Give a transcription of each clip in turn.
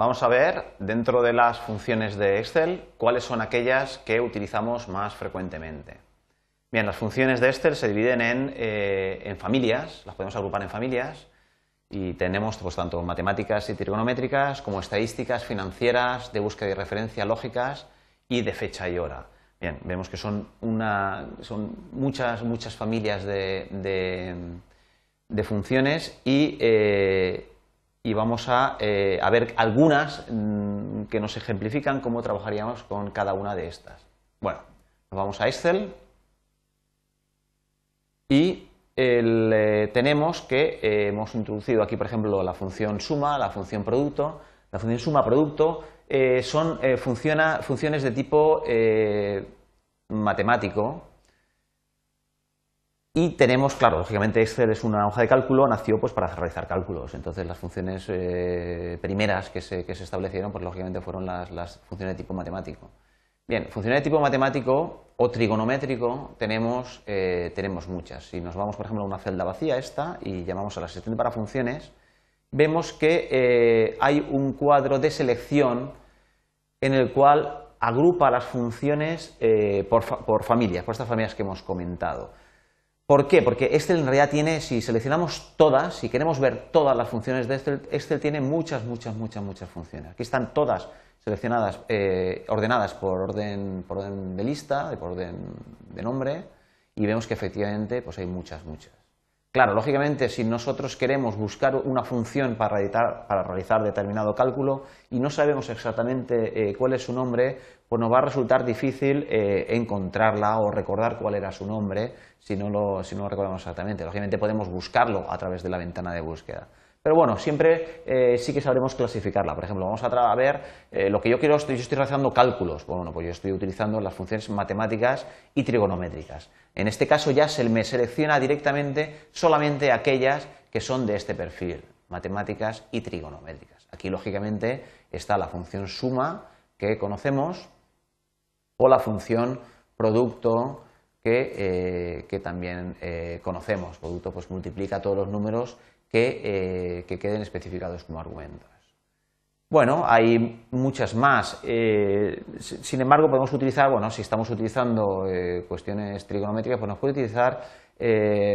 vamos a ver dentro de las funciones de Excel cuáles son aquellas que utilizamos más frecuentemente. Bien, las funciones de Excel se dividen en, eh, en familias, las podemos agrupar en familias y tenemos pues, tanto matemáticas y trigonométricas como estadísticas, financieras, de búsqueda y referencia, lógicas y de fecha y hora. Bien, vemos que son, una, son muchas, muchas familias de, de, funciones y, eh, y vamos a, eh, ver algunas mm, que nos ejemplifican cómo trabajaríamos con cada una de estas. Bueno, nos vamos a Excel y eh, tenemos que hemos introducido aquí, por ejemplo, la función suma, la función producto. La función suma producto eh, son eh, funciones de tipo eh, matemático y tenemos, claro, lógicamente Excel es una hoja de cálculo, nació pues para realizar cálculos, entonces las funciones primeras que se, establecieron, pues lógicamente fueron las, funciones de tipo matemático. Bien, funciones de tipo matemático o trigonométrico tenemos, tenemos muchas. Si nos vamos, por ejemplo, a una celda vacía, esta, y llamamos a la asistente para funciones, vemos que hay un cuadro de selección en el cual agrupa las funciones eh, por, familias, por estas familias que hemos comentado. ¿Por qué? Porque Excel en realidad tiene, si seleccionamos todas, si queremos ver todas las funciones de Excel, Excel tiene muchas, muchas, muchas, muchas funciones. Aquí están todas seleccionadas, eh, ordenadas por orden, por orden de lista, por orden de nombre, y vemos que efectivamente pues hay muchas, muchas. Claro, lógicamente, si nosotros queremos buscar una función para, realizar determinado cálculo y no sabemos exactamente eh, cuál es su nombre, pues nos va a resultar difícil eh, encontrarla o recordar cuál era su nombre si no, lo, si no lo recordamos exactamente. Lógicamente podemos buscarlo a través de la ventana de búsqueda. Pero bueno, siempre eh, sí que sabremos clasificarla. Por ejemplo, vamos a ver eh, lo que yo quiero, yo estoy realizando cálculos. Bueno, pues yo estoy utilizando las funciones matemáticas y trigonométricas. En este caso ya se me selecciona directamente solamente aquellas que son de este perfil, matemáticas y trigonométricas. Aquí, lógicamente, está la función suma que conocemos o la función producto que, eh, también conocemos. Producto pues multiplica todos los números eh, que, queden especificados como argumentos. Bueno, hay muchas más. Eh, sin embargo, podemos utilizar, bueno, si estamos utilizando eh, cuestiones trigonométricas, pues nos puede utilizar,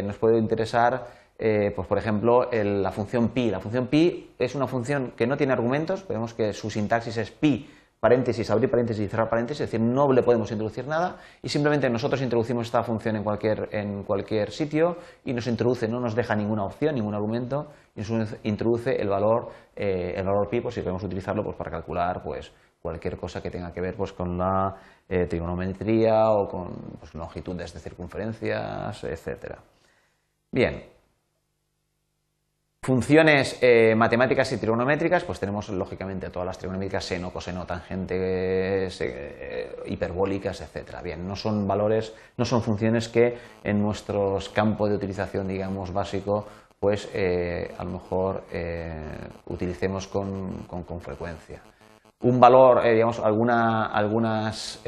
nos puede interesar, pues por ejemplo, la función pi. La función pi es una función que no tiene argumentos, vemos que su sintaxis es pi paréntesis, abrir paréntesis y cerrar paréntesis, es decir, no le podemos introducir nada y simplemente nosotros introducimos esta función en cualquier, en cualquier sitio y nos introduce, no nos deja ninguna opción, ningún argumento, y nos introduce el valor, eh, el valor pi, pues si queremos utilizarlo pues, para calcular pues, cualquier cosa que tenga que ver pues, con la eh, trigonometría o con pues, longitudes de circunferencias, etcétera. Bien, Funciones eh, matemáticas y trigonométricas, pues tenemos lógicamente todas las trigonométricas, seno, coseno, tangente, eh, hiperbólicas, etcétera. Bien, no son valores, no son funciones que en nuestro campo de utilización, digamos, básico, pues eh, a lo mejor utilicemos con, frecuencia. Un valor, digamos, alguna, algunas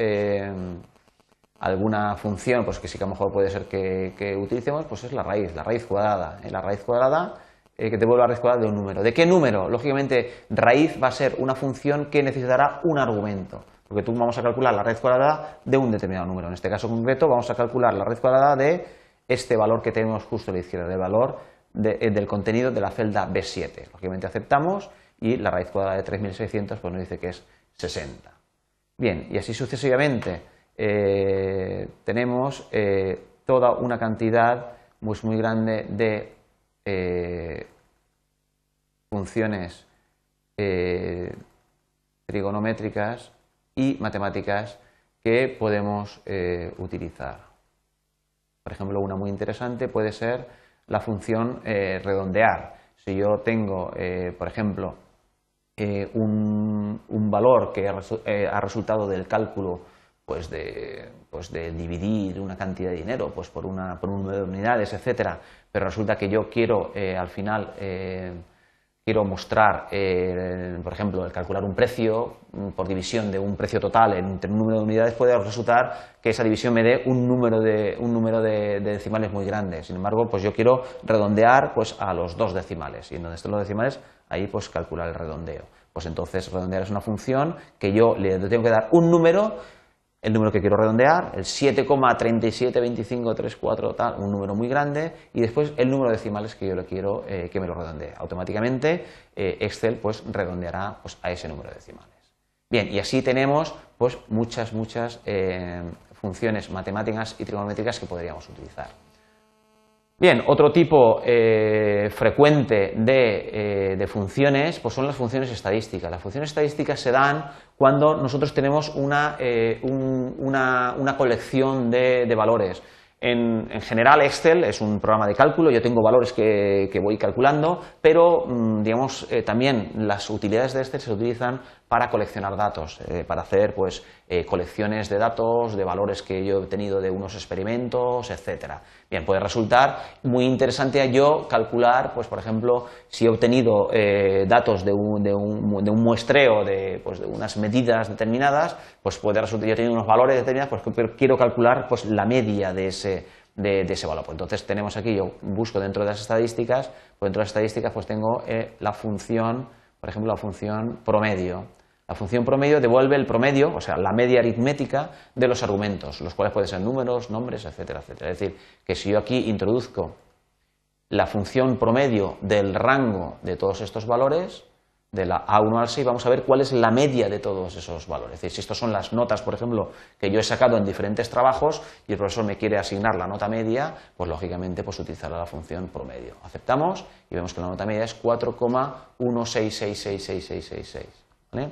alguna función pues que sí que a lo mejor puede ser que, utilicemos, pues es la raíz, la raíz cuadrada. La raíz cuadrada eh, que te vuelva a cuadrada de un número. ¿De qué número? Lógicamente, raíz va a ser una función que necesitará un argumento, porque tú vamos a calcular la raíz cuadrada de un determinado número. En este caso concreto vamos a calcular la raíz cuadrada de este valor que tenemos justo a la izquierda, del valor eh, del contenido de la celda B7. Lógicamente aceptamos y la raíz cuadrada de 3600 pues nos dice que es 60. Bien, y así sucesivamente eh, tenemos toda una cantidad muy, muy grande de eh, funciones eh, trigonométricas y matemáticas que podemos eh, utilizar. Por ejemplo, una muy interesante puede ser la función redondear. Si yo tengo, por ejemplo, un, valor que ha resultado del cálculo pues de, pues de dividir una cantidad de dinero pues por, una, por un número de unidades, etcétera, pero resulta que yo quiero eh, al final eh, quiero mostrar, eh, por ejemplo, el calcular un precio mm, por división de un precio total entre un número de unidades, puede resultar que esa división me dé un número de, un número de, decimales muy grande. Sin embargo, pues yo quiero redondear pues, a los dos decimales y en donde estén los decimales, ahí pues calcular el redondeo. Pues entonces redondear es una función que yo le tengo que dar un número, el número que quiero redondear, el 7,372534 tal, un número muy grande, y después el número de decimales que yo le quiero eh, que me lo redondee. Automáticamente eh, Excel pues redondeará pues, a ese número de decimales. Bien, y así tenemos pues muchas, muchas eh, funciones matemáticas y trigonométricas que podríamos utilizar. Bien, otro tipo eh, frecuente de, eh, funciones pues son las funciones estadísticas. Las funciones estadísticas se dan cuando nosotros tenemos una, una, colección de valores. En, general, Excel es un programa de cálculo, yo tengo valores que, voy calculando, pero mm, digamos, eh, también las utilidades de Excel se utilizan para coleccionar datos, eh, para hacer pues, eh, colecciones de datos, de valores que yo he obtenido de unos experimentos, etcétera. Bien, puede resultar muy interesante yo calcular, pues, por ejemplo, si he obtenido datos de un, muestreo de, pues, de unas medidas determinadas, pues puede resultar, yo tengo unos valores determinados, pues quiero calcular pues, la media de ese de, ese valor. Pues entonces tenemos aquí, yo busco dentro de las estadísticas, pues dentro de las estadísticas pues tengo eh, la función, por ejemplo, la función promedio. La función promedio devuelve el promedio, o sea, la media aritmética de los argumentos, los cuales pueden ser números, nombres, etcétera, etcétera. Es decir, que si yo aquí introduzco la función promedio del rango de todos estos valores, de la A1 al 6 vamos a ver cuál es la media de todos esos valores. Es decir, si estas son las notas, por ejemplo, que yo he sacado en diferentes trabajos y el profesor me quiere asignar la nota media, pues lógicamente pues utilizará la función promedio. Aceptamos y vemos que la nota media es 4,1666666. ¿vale?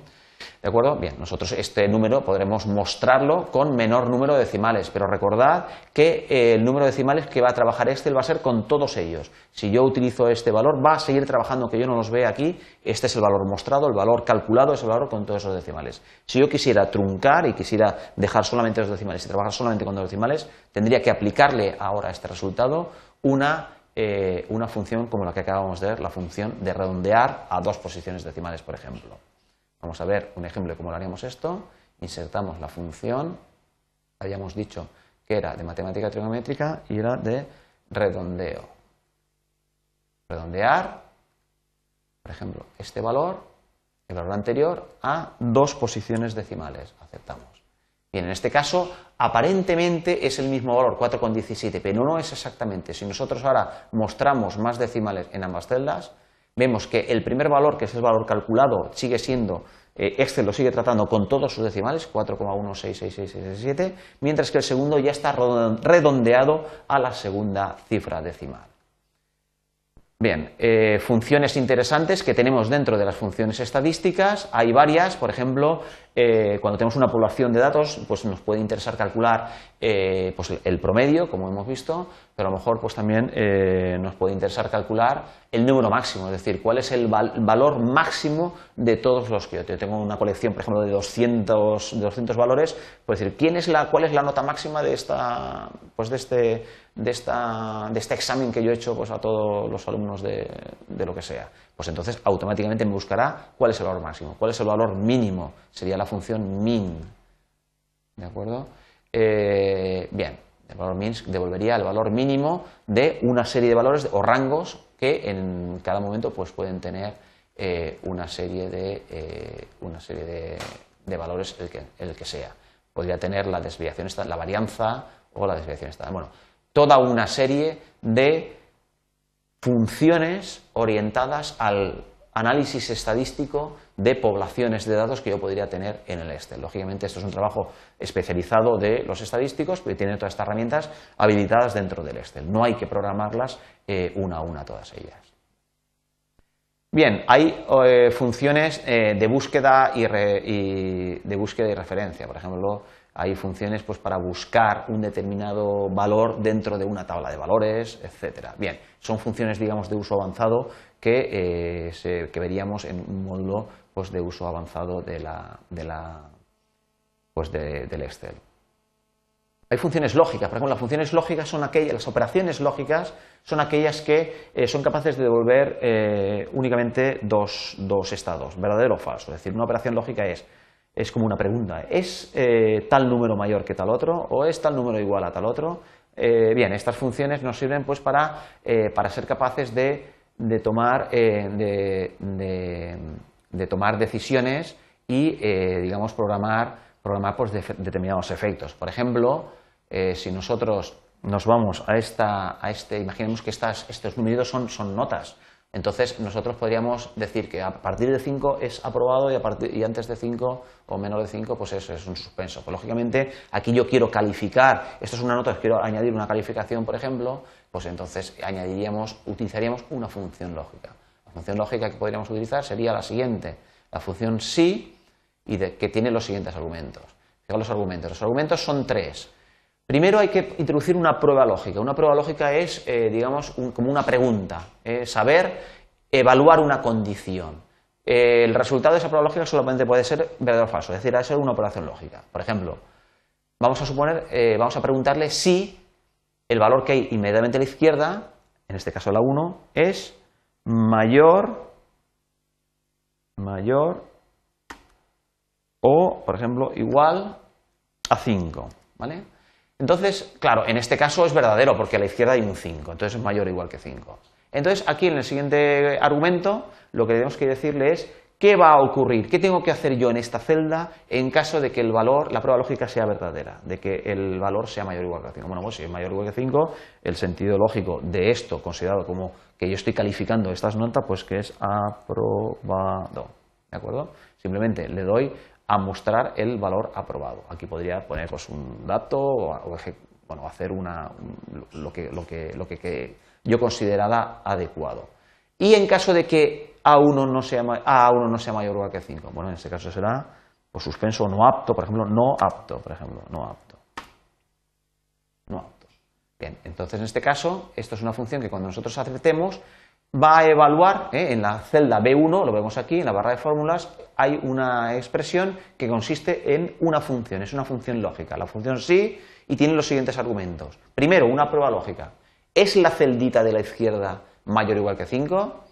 ¿De acuerdo? Bien, nosotros este número podremos mostrarlo con menor número de decimales, pero recordad que eh, el número de decimales que va a trabajar Excel va a ser con todos ellos. Si yo utilizo este valor, va a seguir trabajando, que yo no los vea aquí, este es el valor mostrado, el valor calculado es el valor con todos esos decimales. Si yo quisiera truncar y quisiera dejar solamente los decimales y trabajar solamente con los decimales, tendría que aplicarle ahora a este resultado una eh, una función como la que acabamos de ver, la función de redondear a dos posiciones decimales, por ejemplo. Vamos a ver un ejemplo de cómo lo haríamos esto. Insertamos la función, habíamos dicho que era de matemática trigonométrica y era de redondeo. Redondear, por ejemplo, este valor, el valor anterior, a dos posiciones decimales. Aceptamos. Bien, en este caso, aparentemente es el mismo valor, 4,17, pero no es exactamente. Si nosotros ahora mostramos más decimales en ambas celdas, vemos que el primer valor, que es el valor calculado, sigue siendo, eh, Excel lo sigue tratando con todos sus decimales, 4,166667, mientras que el segundo ya está redondeado a la segunda cifra decimal. Bien, eh, funciones interesantes que tenemos dentro de las funciones estadísticas, hay varias, por ejemplo, eh, cuando tenemos una población de datos, pues nos puede interesar calcular eh, pues el promedio, como hemos visto, pero a lo mejor pues también nos puede interesar calcular el número máximo, es decir, cuál es el valor máximo de todos los que yo tengo una colección, por ejemplo, de 200, de 200 valores, pues decir, ¿quién es la, ¿cuál es la nota máxima de, esta, pues de este de, esta, de este examen que yo he hecho pues, a todos los alumnos de, de, lo que sea. Pues entonces automáticamente me buscará cuál es el valor máximo, cuál es el valor mínimo, sería la función min. ¿De acuerdo? Eh, bien, el valor min devolvería el valor mínimo de una serie de valores o rangos que en cada momento pues, pueden tener eh, una serie de, eh, una serie de valores el que, el que sea. Podría tener la desviación, la varianza o la desviación estándar. Bueno, toda una serie de funciones orientadas al análisis estadístico de poblaciones de datos que yo podría tener en el Excel. Lógicamente, esto es un trabajo especializado de los estadísticos, que tiene todas estas herramientas habilitadas dentro del Excel. No hay que programarlas eh, una a una todas ellas. Bien, hay eh, funciones eh, de, búsqueda y, de búsqueda y referencia. Por ejemplo, hay funciones pues, para buscar un determinado valor dentro de una tabla de valores, etcétera. Bien, son funciones, digamos, de uso avanzado que, eh, veríamos en un módulo pues, de uso avanzado de la, pues, del Excel. Hay funciones lógicas, por ejemplo, las funciones lógicas son aquellas, las operaciones lógicas son aquellas que eh, son capaces de devolver eh, únicamente dos, dos estados, verdadero o falso. Es decir, una operación lógica es es como una pregunta. ¿Es eh, tal número mayor que tal otro o es tal número igual a tal otro? Eh, bien, estas funciones nos sirven pues para, eh, para ser capaces de, tomar, de, de tomar decisiones y, eh, digamos, programar, programar pues, determinados efectos. Por ejemplo, eh, si nosotros nos vamos a, esta, a este, imaginemos que estas, estos numeritos son, son notas, entonces nosotros podríamos decir que a partir de 5 es aprobado y, antes de 5 o menos de 5 pues eso es un suspenso. Pues lógicamente aquí yo quiero calificar, esto es una nota, quiero añadir una calificación por ejemplo, pues entonces añadiríamos, utilizaríamos una función lógica. La función lógica que podríamos utilizar sería la siguiente, la función sí y que tiene los siguientes argumentos. Fijaos los argumentos, los argumentos son tres. Primero hay que introducir una prueba lógica. Una prueba lógica es, eh, digamos, como una pregunta, eh, saber evaluar una condición. Eh, el resultado de esa prueba lógica solamente puede ser verdadero o falso, es decir, ha de ser una operación lógica. Por ejemplo, vamos a suponer, vamos a preguntarle si el valor que hay inmediatamente a la izquierda, en este caso la 1, es mayor, mayor o, por ejemplo, igual a 5. ¿vale? Entonces, claro, en este caso es verdadero porque a la izquierda hay un 5, entonces es mayor o igual que 5. Entonces, aquí en el siguiente argumento, lo que tenemos que decirle es qué va a ocurrir, qué tengo que hacer yo en esta celda en caso de que el valor, la prueba lógica sea verdadera, de que el valor sea mayor o igual que 5. Bueno, pues si es mayor o igual que 5, el sentido lógico de esto, considerado como que yo estoy calificando estas notas, pues que es aprobado. ¿De acuerdo? Simplemente le doy a mostrar el valor aprobado. Aquí podría poner pues, un dato o, bueno, hacer una, lo, que, lo, que, lo que, yo considerara adecuado. Y en caso de que A1 no sea, A1 no sea mayor o igual que 5, bueno, en este caso será pues, suspenso no apto, por ejemplo, no apto, por ejemplo, no apto. No apto. Bien, entonces en este caso, esto es una función que cuando nosotros aceptemos, va a evaluar, ¿eh? en la celda B1, lo vemos aquí, en la barra de fórmulas, hay una expresión que consiste en una función, es una función lógica, la función sí, y tiene los siguientes argumentos. Primero, una prueba lógica. ¿Es la celdita de la izquierda mayor o igual que 5?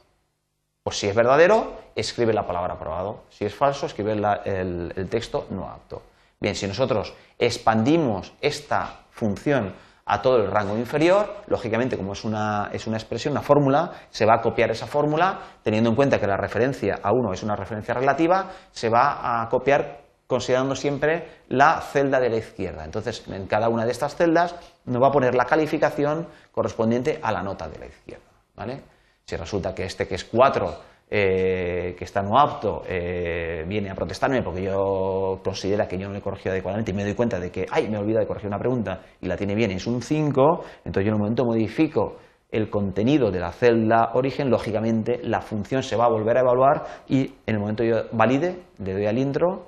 Pues si es verdadero, escribe la palabra aprobado. Si es falso, escribe el texto no apto. Bien, si nosotros expandimos esta función a todo el rango inferior, lógicamente como es una, es una expresión, una fórmula, se va a copiar esa fórmula, teniendo en cuenta que la referencia a 1 es una referencia relativa, se va a copiar considerando siempre la celda de la izquierda. Entonces, en cada una de estas celdas nos va a poner la calificación correspondiente a la nota de la izquierda. ¿vale? Si resulta que este que es 4 eh, que está no apto eh, viene a protestarme porque yo considera que yo no le he corregido adecuadamente y me doy cuenta de que, ay, me he de corregir una pregunta y la tiene bien y es un 5, entonces yo en un momento modifico el contenido de la celda origen, lógicamente la función se va a volver a evaluar y en el momento yo valide, le doy al intro,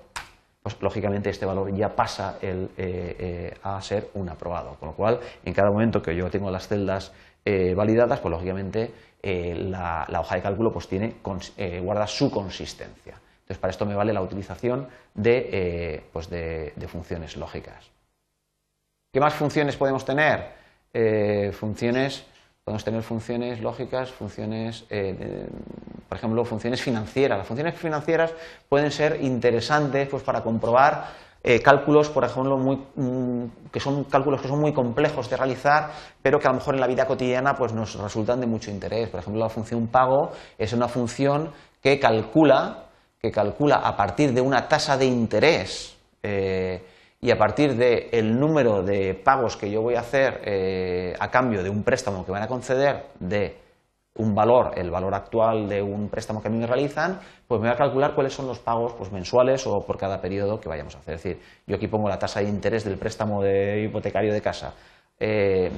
pues lógicamente este valor ya pasa eh, a ser un aprobado. Con lo cual, en cada momento que yo tengo las celdas validadas, pues lógicamente eh, la, hoja de cálculo pues tiene, eh, guarda su consistencia. Entonces, para esto me vale la utilización de, eh, pues de, funciones lógicas. ¿Qué más funciones podemos tener? funciones, podemos tener funciones lógicas, funciones, por ejemplo, funciones financieras. Las funciones financieras pueden ser interesantes pues, para comprobar eh, cálculos, por ejemplo, mm, que son cálculos que son muy complejos de realizar, pero que a lo mejor en la vida cotidiana pues, nos resultan de mucho interés. Por ejemplo, la función pago es una función que calcula, que calcula a partir de una tasa de interés eh, y a partir del número de pagos que yo voy a hacer eh, a cambio de un préstamo que van a conceder de un valor, el valor actual de un préstamo que a mí me realizan, pues me voy a calcular cuáles son los pagos pues, mensuales o por cada periodo que vayamos a hacer. Es decir, yo aquí pongo la tasa de interés del préstamo de hipotecario de casa. Eh,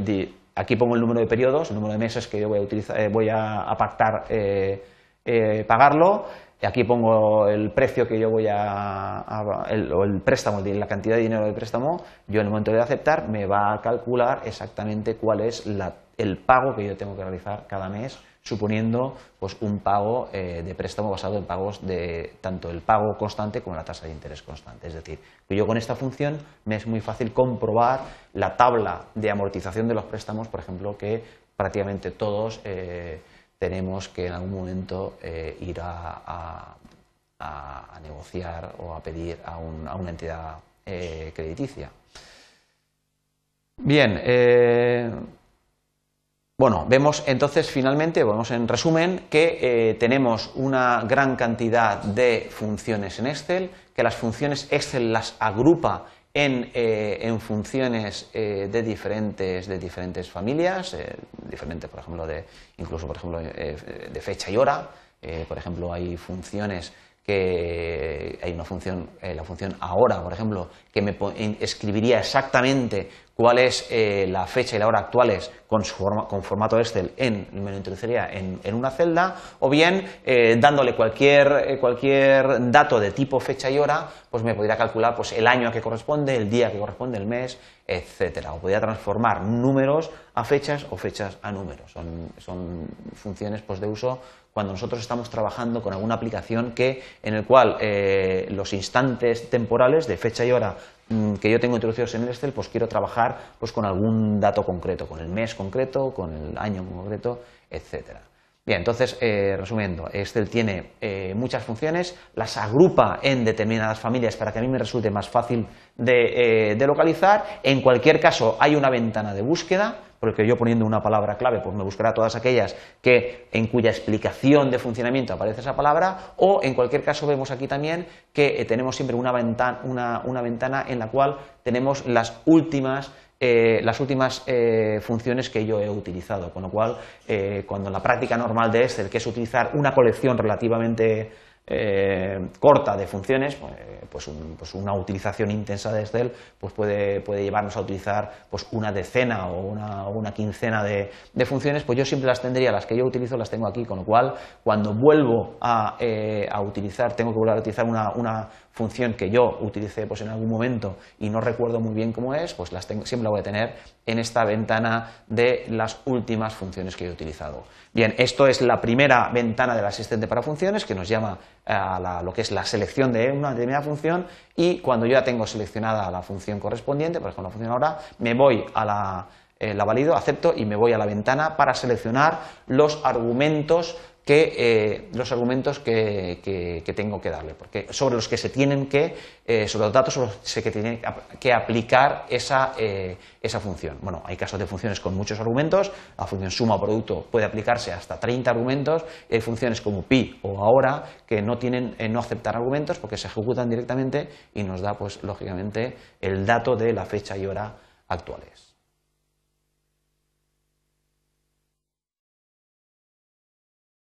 aquí pongo el número de periodos, el número de meses que yo voy a, utilizar, eh, voy a, pactar eh, pagarlo. Aquí pongo el precio que yo voy a, el, o el préstamo, la cantidad de dinero del préstamo. Yo en el momento de aceptar me va a calcular exactamente cuál es el pago que yo tengo que realizar cada mes suponiendo pues, un pago eh, de préstamo basado en pagos de tanto el pago constante como la tasa de interés constante. Es decir, que yo con esta función me es muy fácil comprobar la tabla de amortización de los préstamos, por ejemplo, que prácticamente todos eh, tenemos que en algún momento eh, ir a, negociar o a pedir a, una entidad crediticia. Bien, Bueno, vemos entonces finalmente, vemos en resumen, que eh, tenemos una gran cantidad de funciones en Excel, que las funciones Excel las agrupa en, eh, funciones eh, de, diferentes, de diferentes familias, diferentes, por ejemplo, de, incluso por ejemplo, de fecha y hora. por ejemplo, hay funciones que hay una función, la función ahora, por ejemplo, que me escribiría exactamente cuál es eh, la fecha y la hora actuales con, con formato Excel, en, me lo introduciría en, una celda, o bien eh, dándole cualquier, eh, cualquier, dato de tipo fecha y hora, pues me podría calcular pues, el año a que corresponde, el día que corresponde, el mes, etcétera. O podría transformar números a fechas o fechas a números. Son, son funciones pues, de uso cuando nosotros estamos trabajando con alguna aplicación que, en el cual los instantes temporales de fecha y hora que yo tengo introducidos en el Excel, pues quiero trabajar pues, con algún dato concreto, con el mes concreto, con el año concreto, etcétera. Bien, entonces, eh, resumiendo, Excel tiene eh, muchas funciones, las agrupa en determinadas familias para que a mí me resulte más fácil de, eh, de localizar. En cualquier caso, hay una ventana de búsqueda porque yo poniendo una palabra clave pues me buscará todas aquellas que, en cuya explicación de funcionamiento aparece esa palabra, o en cualquier caso vemos aquí también que eh, tenemos siempre una, ventana, una, ventana en la cual tenemos las últimas eh, las últimas eh, funciones que yo he utilizado, con lo cual, cuando la práctica normal de Excel, que es utilizar una colección relativamente eh, corta de funciones, pues, pues, pues, una utilización intensa de Excel pues puede, puede llevarnos a utilizar pues una decena o una, una quincena de, funciones, pues yo siempre las tendría, las que yo utilizo las tengo aquí, con lo cual cuando vuelvo a, eh, a utilizar, tengo que volver a utilizar una, una función que yo utilicé pues, en algún momento y no recuerdo muy bien cómo es, pues las tengo, siempre la voy a tener en esta ventana de las últimas funciones que he utilizado. Bien, esto es la primera ventana del asistente para funciones que nos llama a lo que es la selección de una determinada función y cuando yo ya tengo seleccionada la función correspondiente, por ejemplo la función ahora, me voy a la, eh, la valido, acepto y me voy a la ventana para seleccionar los argumentos que eh, los argumentos que, tengo que darle, porque sobre los que se tienen que, eh, sobre los datos sobre los que tiene que aplicar esa, eh, esa función. Bueno, hay casos de funciones con muchos argumentos, la función suma o producto puede aplicarse hasta 30 argumentos, hay funciones como pi o ahora que no tienen, no aceptar argumentos porque se ejecutan directamente y nos da, pues, lógicamente, el dato de la fecha y hora actuales.